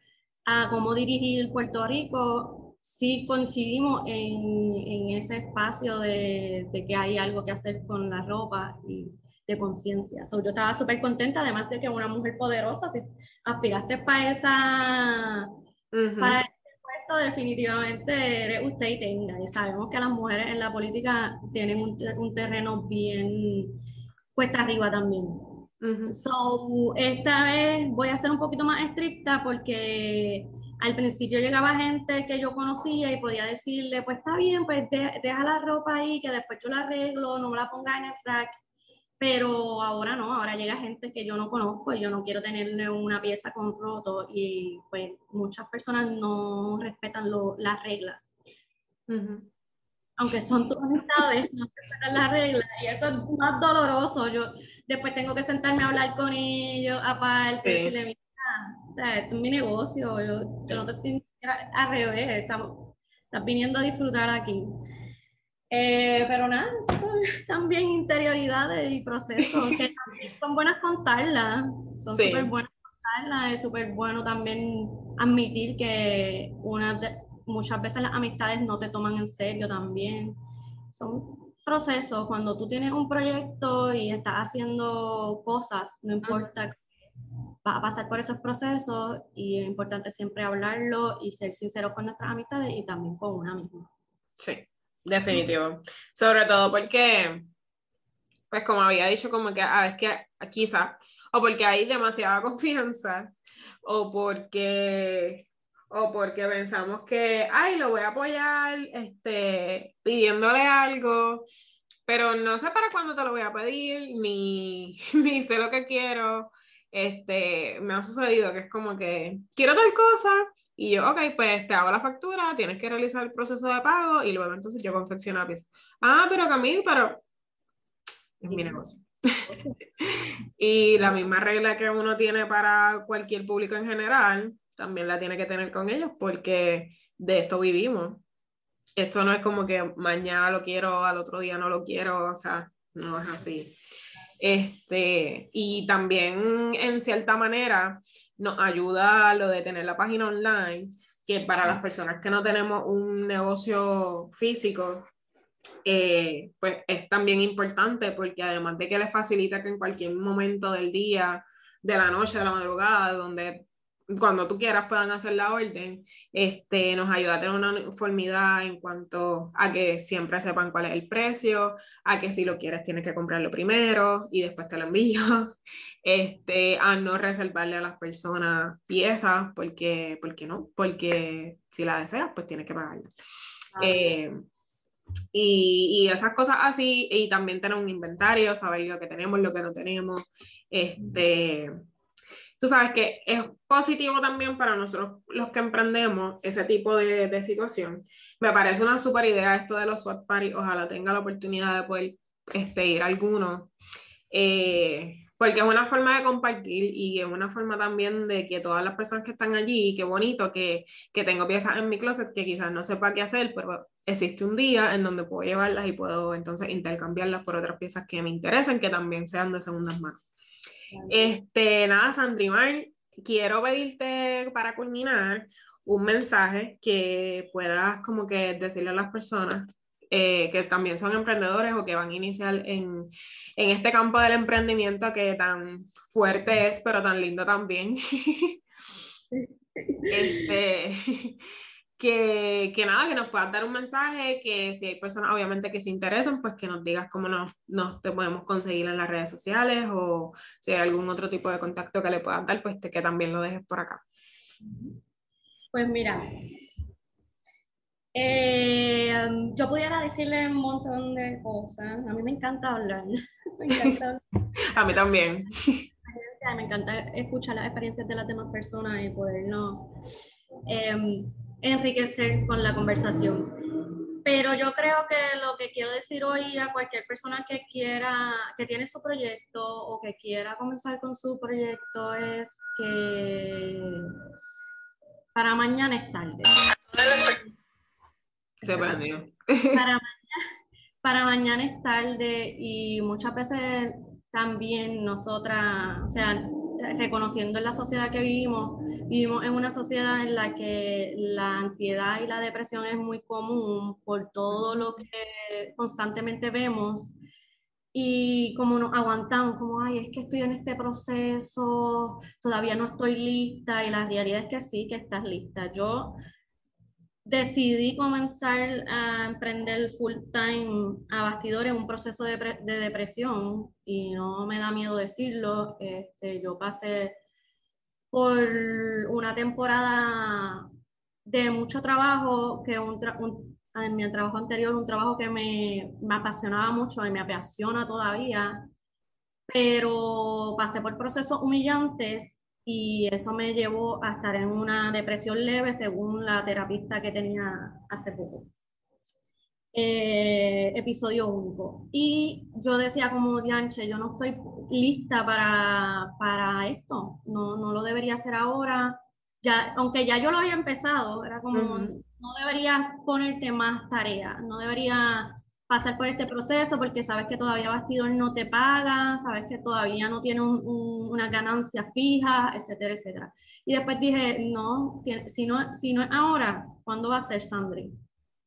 a cómo dirigir Puerto Rico, sí coincidimos en, en ese espacio de, de, que hay algo que hacer con la ropa y de conciencia. So, yo estaba súper contenta, además de que una mujer poderosa, si aspiraste para esa... Para ese puesto, definitivamente eres usted y tenga. Y sabemos que las mujeres en la política tienen un, un terreno bien cuesta arriba también. So, esta vez voy a ser un poquito más estricta porque al principio llegaba gente que yo conocía y podía decirle, pues está bien, pues deja la ropa ahí, que después yo la arreglo, no me la ponga en el rack. Pero ahora no, ahora llega gente que yo no conozco y yo no quiero tenerle una pieza con roto y pues muchas personas no respetan las reglas. Aunque son tus amistades, no respetan las reglas y eso es más doloroso. Yo después tengo que sentarme a hablar con ellos, aparte, sí. decirle, sea, esto es mi negocio, yo, no te estoy al revés, estamos, estás viniendo a disfrutar aquí. Eh, pero nada, son también interioridades y procesos que son buenas contarlas, son súper buenas contarlas, es súper bueno también admitir que una muchas veces las amistades no te toman en serio también. Son procesos, cuando tú tienes un proyecto y estás haciendo cosas, no importa va a pasar por esos procesos y es importante siempre hablarlo y ser sincero con nuestras amistades y también con una misma. Sí, definitivo. Sobre todo porque, pues como había dicho, como que a veces que quizá, o porque hay demasiada confianza, o porque, o porque pensamos que, ay, lo voy a apoyar, este, pidiéndole algo, pero no sé para cuándo te lo voy a pedir, ni, ni sé lo que quiero, este, me ha sucedido que es como que quiero tal cosa y yo, ok, pues te hago la factura, tienes que realizar el proceso de pago y luego entonces yo confecciono la pieza. Ah, pero Camil, pero es mi negocio. y la misma regla que uno tiene para cualquier público en general, también la tiene que tener con ellos porque de esto vivimos. esto no es como que mañana lo quiero, al otro día no lo quiero, o sea, no es así. Este, y también en cierta manera nos ayuda lo de tener la página online, que para las personas que no tenemos un negocio físico, eh, pues es también importante porque además de que le facilita que en cualquier momento del día, de la noche, de la madrugada, donde cuando tú quieras puedan hacer la orden, este, nos ayuda a tener una uniformidad en cuanto a que siempre sepan cuál es el precio, a que si lo quieres tienes que comprarlo primero y después te lo envío, este, a no reservarle a las personas piezas, porque, porque no, porque si la deseas, pues tienes que pagarla. Eh, y, y, esas cosas así, y también tener un inventario, saber lo que tenemos, lo que no tenemos, este tú sabes que es positivo también para nosotros los que emprendemos ese tipo de, de situación. Me parece una super idea esto de los SWAT party, ojalá tenga la oportunidad de poder este, ir a alguno, eh, porque es una forma de compartir y es una forma también de que todas las personas que están allí, qué bonito que, que tengo piezas en mi closet que quizás no sepa qué hacer, pero existe un día en donde puedo llevarlas y puedo entonces intercambiarlas por otras piezas que me interesen, que también sean de segundas manos. Este, nada, Sandrimar, quiero pedirte para culminar un mensaje que puedas como que decirle a las personas eh, que también son emprendedores o que van a iniciar en, en, este campo del emprendimiento que tan fuerte es, pero tan lindo también. este, que, que, nada, que nos puedas dar un mensaje, que si hay personas obviamente que se interesan, pues que nos digas cómo nos, nos te podemos conseguir en las redes sociales o si hay algún otro tipo de contacto que le puedas dar, pues que también lo dejes por acá. Pues mira, eh, yo pudiera decirle un montón de cosas. A mí me encanta hablar. me encanta A mí también. Me encanta escuchar las experiencias de las demás personas y podernos... Eh, enriquecer con la conversación. Pero yo creo que lo que quiero decir hoy a cualquier persona que quiera, que tiene su proyecto o que quiera comenzar con su proyecto es que para mañana es tarde. Se Para mañana, para mañana es tarde y muchas veces también nosotras, o sea, reconociendo en la sociedad que vivimos, vivimos en una sociedad en la que la ansiedad y la depresión es muy común por todo lo que constantemente vemos y como nos aguantamos, como, ay, es que estoy en este proceso, todavía no estoy lista y la realidad es que sí, que estás lista. Yo decidí comenzar a emprender full time a bastidores un proceso de, de, depresión y no me da miedo decirlo. Este, yo pasé por una temporada de mucho trabajo, que un, en mi trabajo anterior, un trabajo que me, me apasionaba mucho y me apasiona todavía, pero pasé por procesos humillantes y eso me llevó a estar en una depresión leve según la terapista que tenía hace poco. Eh, episodio único. Y yo decía como Dianche, yo no estoy lista para, para esto, no, no, lo debería hacer ahora. Ya, aunque ya yo lo había empezado, era como, no deberías ponerte más tareas, no debería pasar por este proceso porque sabes que todavía Bastidor no te paga, sabes que todavía no tiene una ganancia fija, etcétera, etcétera. Y después dije, no, si no, si no es ahora, ¿cuándo va a ser, Sandri?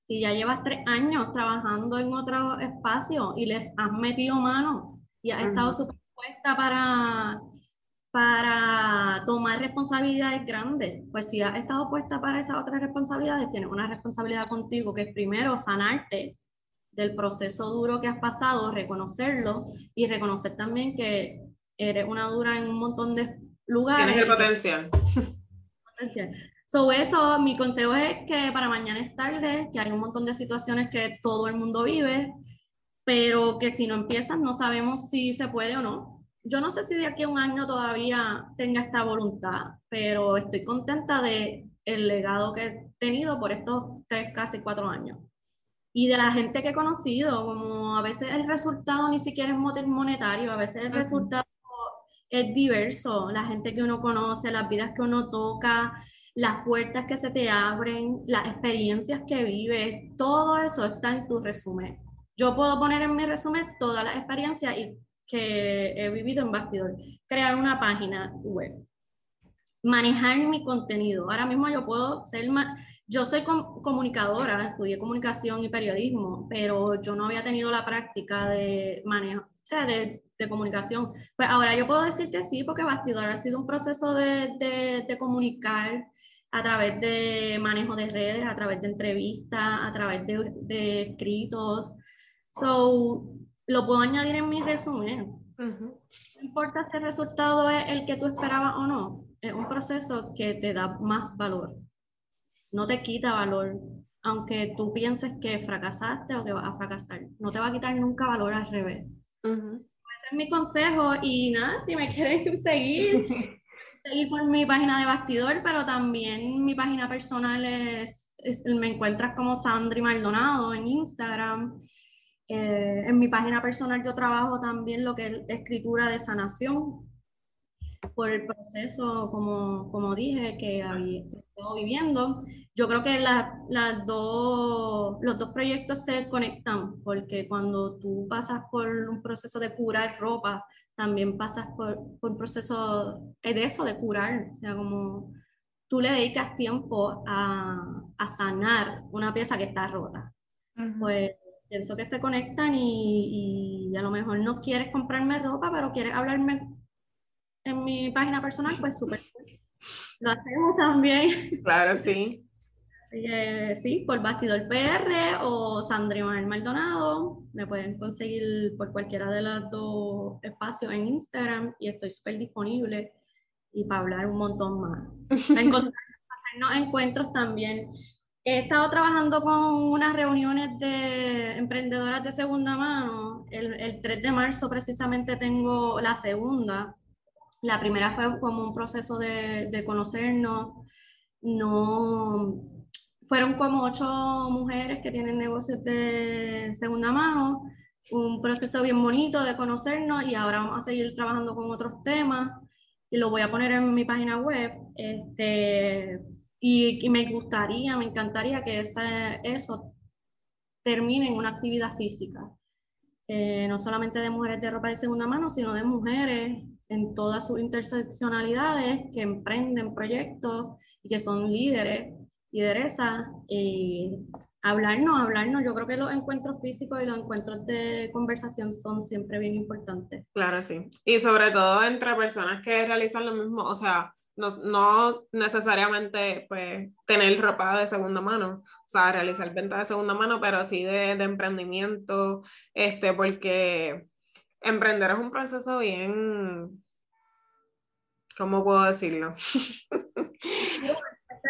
Si ya llevas tres años trabajando en otro espacio y les has metido mano y has estado supuesta para, para tomar responsabilidades grandes, pues si has estado puesta para esas otras responsabilidades, tienes una responsabilidad contigo que es primero sanarte del proceso duro que has pasado, reconocerlo y reconocer también que eres una dura en un montón de lugares. Tienes el potencial. potencial. So, eso, mi consejo es que para mañana es tarde, que hay un montón de situaciones que todo el mundo vive, pero que si no empiezas no sabemos si se puede o no. Yo no sé si de aquí a un año todavía tenga esta voluntad, pero estoy contenta de el legado que he tenido por estos tres, casi cuatro años y de la gente que he conocido, como a veces el resultado ni siquiera es monetario, a veces el resultado es diverso, la gente que uno conoce, las vidas que uno toca, las puertas que se te abren, las experiencias que vives, todo eso está en tu resumen. Yo puedo poner en mi resumen todas las experiencias que he vivido en bastidor. Crear una página web, manejar mi contenido. Ahora mismo yo puedo ser, yo soy comunicadora, estudié comunicación y periodismo, pero yo no había tenido la práctica de manejo, o sea, de, de comunicación. Pues ahora yo puedo decir que sí, porque bastidor ha sido un proceso de, de, de comunicar a través de manejo de redes, a través de entrevistas, a través de, de escritos. So, lo puedo añadir en mi resumen. No importa si el resultado es el que tú esperabas o no, es un proceso que te da más valor. No te quita valor, aunque tú pienses que fracasaste o que vas a fracasar. No te va a quitar nunca valor al revés. Ese es mi consejo y nada, si me quieren seguir, seguir por mi página de bastidor, pero también mi página personal es, me encuentras como Sandri Maldonado en Instagram. Eh, en mi página personal yo trabajo también lo que es escritura de sanación por el proceso, como, como dije, que había estado viviendo. Yo creo que las dos, los dos proyectos se conectan, porque cuando tú pasas por un proceso de curar ropa, también pasas por, por un proceso de eso, de curar, o sea, como tú le dedicas tiempo a, a sanar una pieza que está rota. Pues pienso que se conectan y, y, a lo mejor no quieres comprarme ropa, pero quieres hablarme en mi página personal, pues súper. Lo hacemos también. Claro, sí. sí, por Bastidor PR o Sandri Maldonado. Me pueden conseguir por cualquiera de los dos espacios en Instagram y estoy súper disponible y para hablar un montón más. Hacernos encuentros también. He estado trabajando con unas reuniones de emprendedoras de segunda mano. El, el 3 de marzo precisamente tengo la segunda. La primera fue como un proceso de, de conocernos. No, fueron como ocho mujeres que tienen negocios de segunda mano. Un proceso bien bonito de conocernos y ahora vamos a seguir trabajando con otros temas y lo voy a poner en mi página web. Este, y, me gustaría, me encantaría que ese, eso termine en una actividad física. Eh, no solamente de mujeres de ropa de segunda mano, sino de mujeres en todas sus interseccionalidades que emprenden proyectos y que son líderes, lideresas. Eh, hablarnos, hablarnos. Yo creo que los encuentros físicos y los encuentros de conversación son siempre bien importantes. Claro, sí. Y sobre todo entre personas que realizan lo mismo, o sea, no, necesariamente pues tener ropa de segunda mano, o sea, realizar venta de segunda mano, pero sí de, de emprendimiento, este, porque emprender es un proceso bien, ¿cómo puedo decirlo?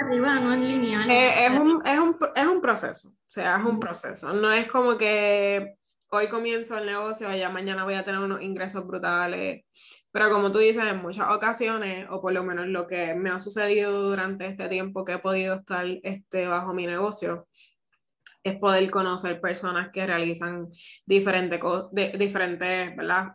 Arriba, no es lineal. Eh, es, un, es, un, es un proceso, o sea, es un proceso. No es como que hoy comienzo el negocio, ya mañana voy a tener unos ingresos brutales. Pero como tú dices, en muchas ocasiones, o por lo menos lo que me ha sucedido durante este tiempo que he podido estar este, bajo mi negocio, es poder conocer personas que realizan diferentes, diferentes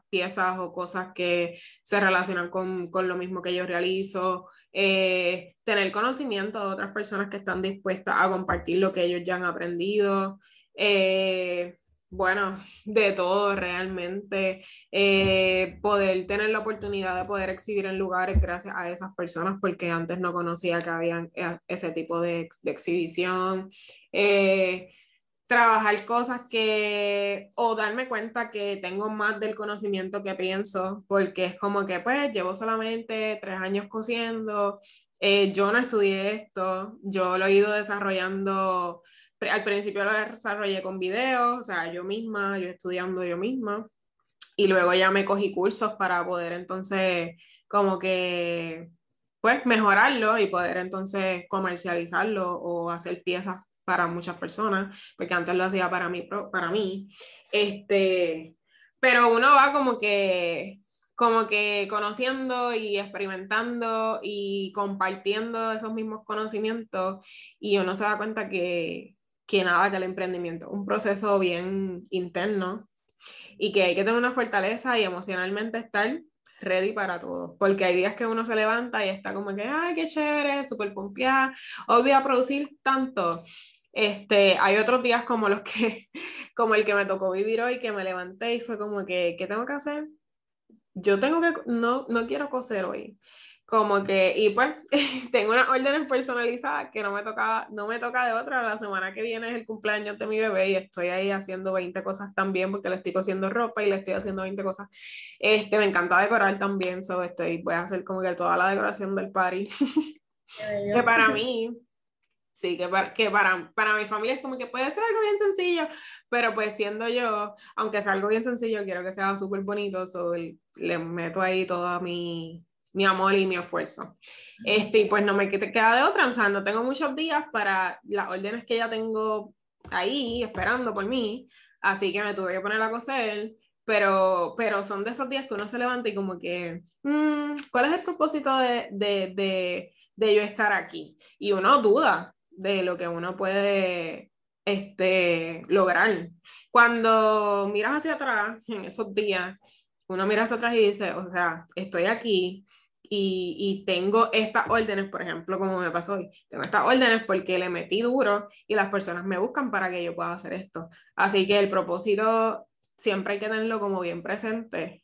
piezas o cosas que se relacionan con, con lo mismo que yo realizo, eh, tener conocimiento de otras personas que están dispuestas a compartir lo que ellos ya han aprendido. Eh, bueno, de todo realmente, eh, poder tener la oportunidad de poder exhibir en lugares gracias a esas personas, porque antes no conocía que había ese tipo de, exhibición, trabajar cosas que, o darme cuenta que tengo más del conocimiento que pienso, porque es como que pues llevo solamente tres años cosiendo, yo no estudié esto, yo lo he ido desarrollando al principio lo desarrollé con videos, o sea, yo misma, yo estudiando yo misma, y luego ya me cogí cursos para poder entonces como que, pues, mejorarlo y poder entonces comercializarlo o hacer piezas para muchas personas, porque antes lo hacía para mí, para mí. Este, pero uno va como que como que conociendo y experimentando y compartiendo esos mismos conocimientos y uno se da cuenta que, que nada que el emprendimiento, un proceso bien interno y que hay que tener una fortaleza y emocionalmente estar ready para todo, porque hay días que uno se levanta y está como que, ay, qué chévere, súper pompeada, hoy voy a producir tanto. Este, hay otros días como los que, como el que me tocó vivir hoy, que me levanté y fue como que, ¿qué tengo que hacer? Yo tengo que, no, no quiero coser hoy como que, y pues tengo unas órdenes personalizadas que no me toca, no me toca de otra, la semana que viene es el cumpleaños de mi bebé y estoy ahí haciendo 20 cosas también porque le estoy cosiendo ropa y le estoy haciendo 20 cosas. Este, me encanta decorar también, so estoy, voy a hacer como que toda la decoración del party. que para mí, sí, que, para, que para, para mi familia es como que puede ser algo bien sencillo, pero pues siendo yo, aunque sea algo bien sencillo, quiero que sea súper bonito, so le meto ahí toda mi mi amor y mi esfuerzo. Este, y pues no me queda de otra, o sea, no tengo muchos días para las órdenes que ya tengo ahí esperando por mí, así que me tuve que poner a coser, pero, pero son de esos días que uno se levanta y como que, mm, ¿cuál es el propósito de, de, de, de yo estar aquí? Y uno duda de lo que uno puede este, lograr. Cuando miras hacia atrás, en esos días, uno mira hacia atrás y dice, o sea, estoy aquí, y, y, tengo estas órdenes, por ejemplo, como me pasó hoy, tengo estas órdenes porque le metí duro y las personas me buscan para que yo pueda hacer esto. Así que el propósito siempre hay que tenerlo como bien presente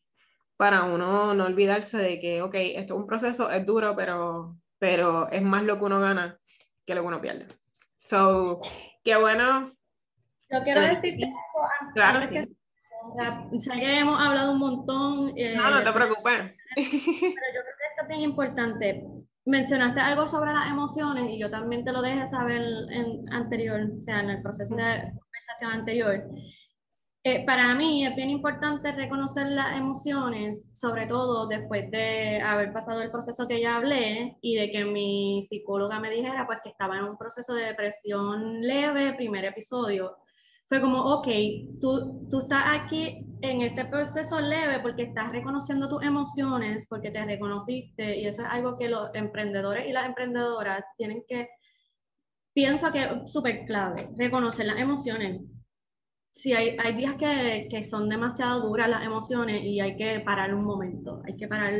para uno no olvidarse de que, ok, esto es un proceso, es duro, pero, pero es más lo que uno gana que lo que uno pierde. So, qué bueno. Yo quiero decir que, claro, sí. que, sé que hemos hablado un montón. Eh, no, no te preocupes. Pero yo creo que esto es bien importante. Mencionaste algo sobre las emociones y yo también te lo dejé saber en anterior, o sea, en el proceso de conversación anterior. Eh, para mí es bien importante reconocer las emociones, sobre todo después de haber pasado el proceso que ya hablé y de que mi psicóloga me dijera pues que estaba en un proceso de depresión leve, primer episodio fue como, ok, tú, tú estás aquí en este proceso leve porque estás reconociendo tus emociones, porque te reconociste, y eso es algo que los emprendedores y las emprendedoras tienen que, pienso que es súper clave, reconocer las emociones. Sí, hay, hay días que, que son demasiado duras las emociones y hay que parar un momento, hay que parar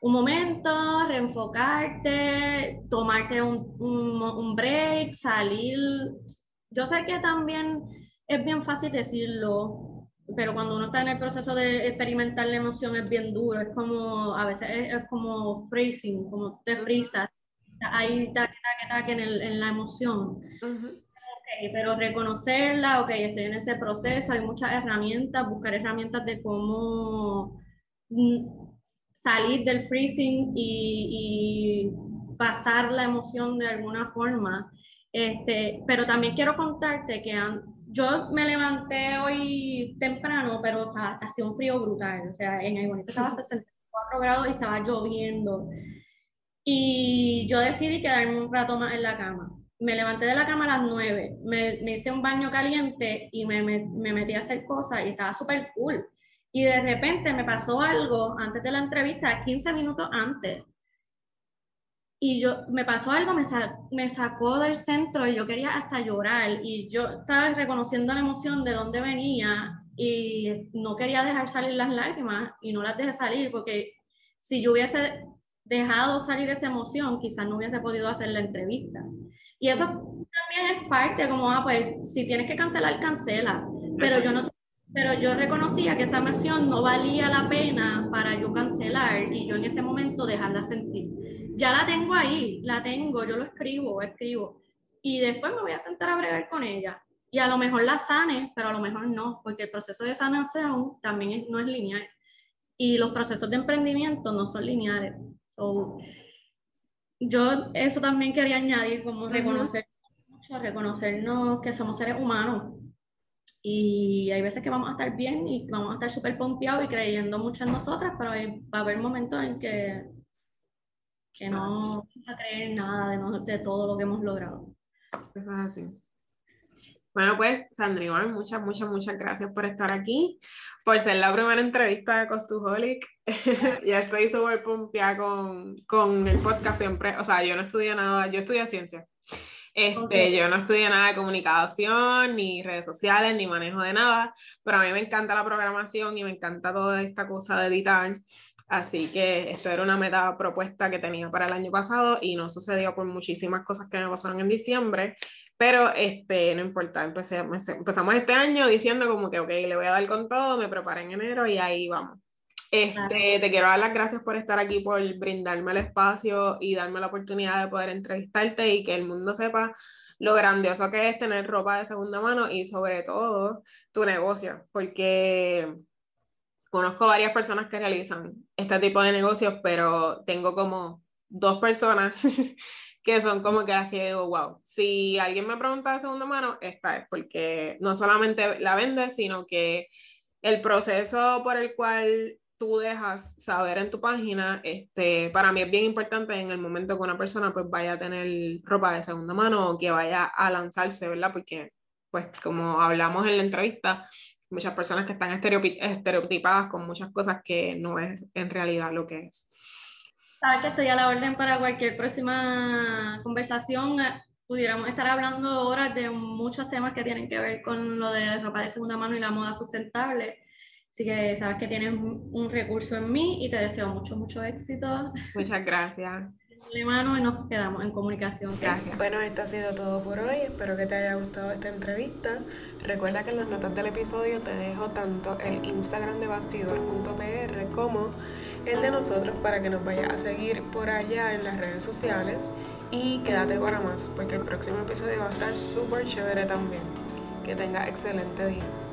un momento, reenfocarte, tomarte un, un, un break, salir. Yo sé que también es bien fácil decirlo, pero cuando uno está en el proceso de experimentar la emoción es bien duro, es como, a veces es, como freezing, como te frizas, ahí taque, taque, taque en, el, en la emoción. Okay, pero reconocerla, ok, estoy en ese proceso, hay muchas herramientas, buscar herramientas de cómo mm, salir del freezing y, y pasar la emoción de alguna forma. Este, pero también quiero contarte que yo me levanté hoy temprano, pero hacía un frío brutal. O sea, en el bonito estaba 64 grados y estaba lloviendo. Y yo decidí quedarme un rato más en la cama. Me levanté de la cama a las 9, me, hice un baño caliente y me metí a hacer cosas y estaba súper cool. Y de repente me pasó algo antes de la entrevista, 15 minutos antes, y yo me pasó algo, me, me sacó del centro y yo quería hasta llorar y yo estaba reconociendo la emoción de dónde venía y no quería dejar salir las lágrimas y no las dejé salir porque si yo hubiese dejado salir esa emoción, quizás no hubiese podido hacer la entrevista. Y eso también es parte, como, ah, pues si tienes que cancelar, cancela. Pero yo no pero yo reconocía que esa emoción no valía la pena para yo cancelar y yo en ese momento dejarla sentir ya la tengo ahí, la tengo, yo lo escribo, escribo. Y después me voy a sentar a bregar con ella. Y a lo mejor la sane, pero a lo mejor no, porque el proceso de sanación también no es lineal. Y los procesos de emprendimiento no son lineales. Yo eso también quería añadir, como reconocer mucho, reconocernos que somos seres humanos. Y hay veces que vamos a estar bien y vamos a estar súper pompeados y creyendo mucho en nosotras, pero va a haber momentos en que que no vamos a creer nada de, de, todo lo que hemos logrado. Es así. Bueno, pues, Sandrina, muchas, muchas, muchas gracias por estar aquí, por ser la primera entrevista de Costuholic. ya estoy súper pompeada con, con el podcast siempre. O sea, yo no estudié nada, yo estudié ciencia. Este, Yo no estudié nada de comunicación, ni redes sociales, ni manejo de nada, pero a mí me encanta la programación y me encanta toda esta cosa de editar. Así que esto era una meta propuesta que tenía para el año pasado y no sucedió por muchísimas cosas que me pasaron en diciembre, pero este, no importa, empecé, empezamos este año diciendo como que, ok, le voy a dar con todo, me preparé en enero y ahí vamos. Este, Te quiero dar las gracias por estar aquí, por brindarme el espacio y darme la oportunidad de poder entrevistarte y que el mundo sepa lo grandioso que es tener ropa de segunda mano y sobre todo tu negocio, porque conozco varias personas que realizan este tipo de negocios, pero tengo como dos personas que son como que las que digo, wow, si alguien me pregunta de segunda mano, esta es porque no solamente la vende, sino que el proceso por el cual tú dejas saber en tu página, este, para mí es bien importante en el momento que una persona pues vaya a tener ropa de segunda mano o que vaya a lanzarse, ¿verdad? Porque pues como hablamos en la entrevista, muchas personas que están estereotipadas con muchas cosas que no es en realidad lo que es. Sabes que estoy a la orden para cualquier próxima conversación. Pudiéramos estar hablando horas de muchos temas que tienen que ver con lo de ropa de segunda mano y la moda sustentable. Así que sabes que tienes un recurso en mí y te deseo mucho, mucho éxito. Muchas gracias mano y nos quedamos en comunicación. Gracias. Bueno, esto ha sido todo por hoy. Espero que te haya gustado esta entrevista. Recuerda que en las notas del episodio te dejo tanto el Instagram de bastidor.pr como el de nosotros para que nos vayas a seguir por allá en las redes sociales. Y quédate para más, porque el próximo episodio va a estar súper chévere también. Que tenga excelente día.